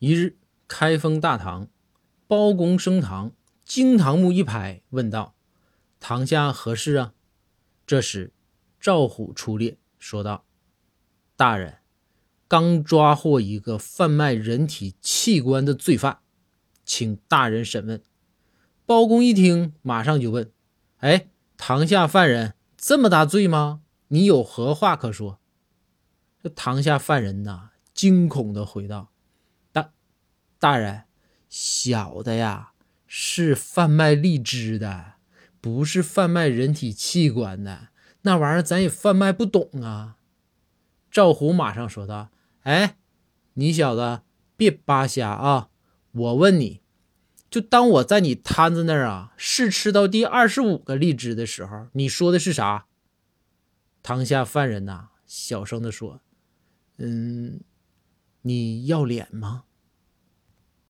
一日，开封大堂，包公升堂，惊堂木一拍，问道：“堂下何事啊？”这时，赵虎出列，说道：“大人，刚抓获一个贩卖人体器官的罪犯，请大人审问。”包公一听，马上就问：“哎，堂下犯人这么大罪吗？你有何话可说？”这堂下犯人呐，惊恐的回道：“大人，小的呀是贩卖荔枝的，不是贩卖人体器官的。那玩意儿咱也贩卖不懂啊。”赵虎马上说道：“哎，你小子别扒瞎啊！我问你。”就当我在你摊子那儿啊试吃到第二十五个荔枝的时候，你说的是啥？堂下犯人呐，小声的说：“嗯，你要脸吗？”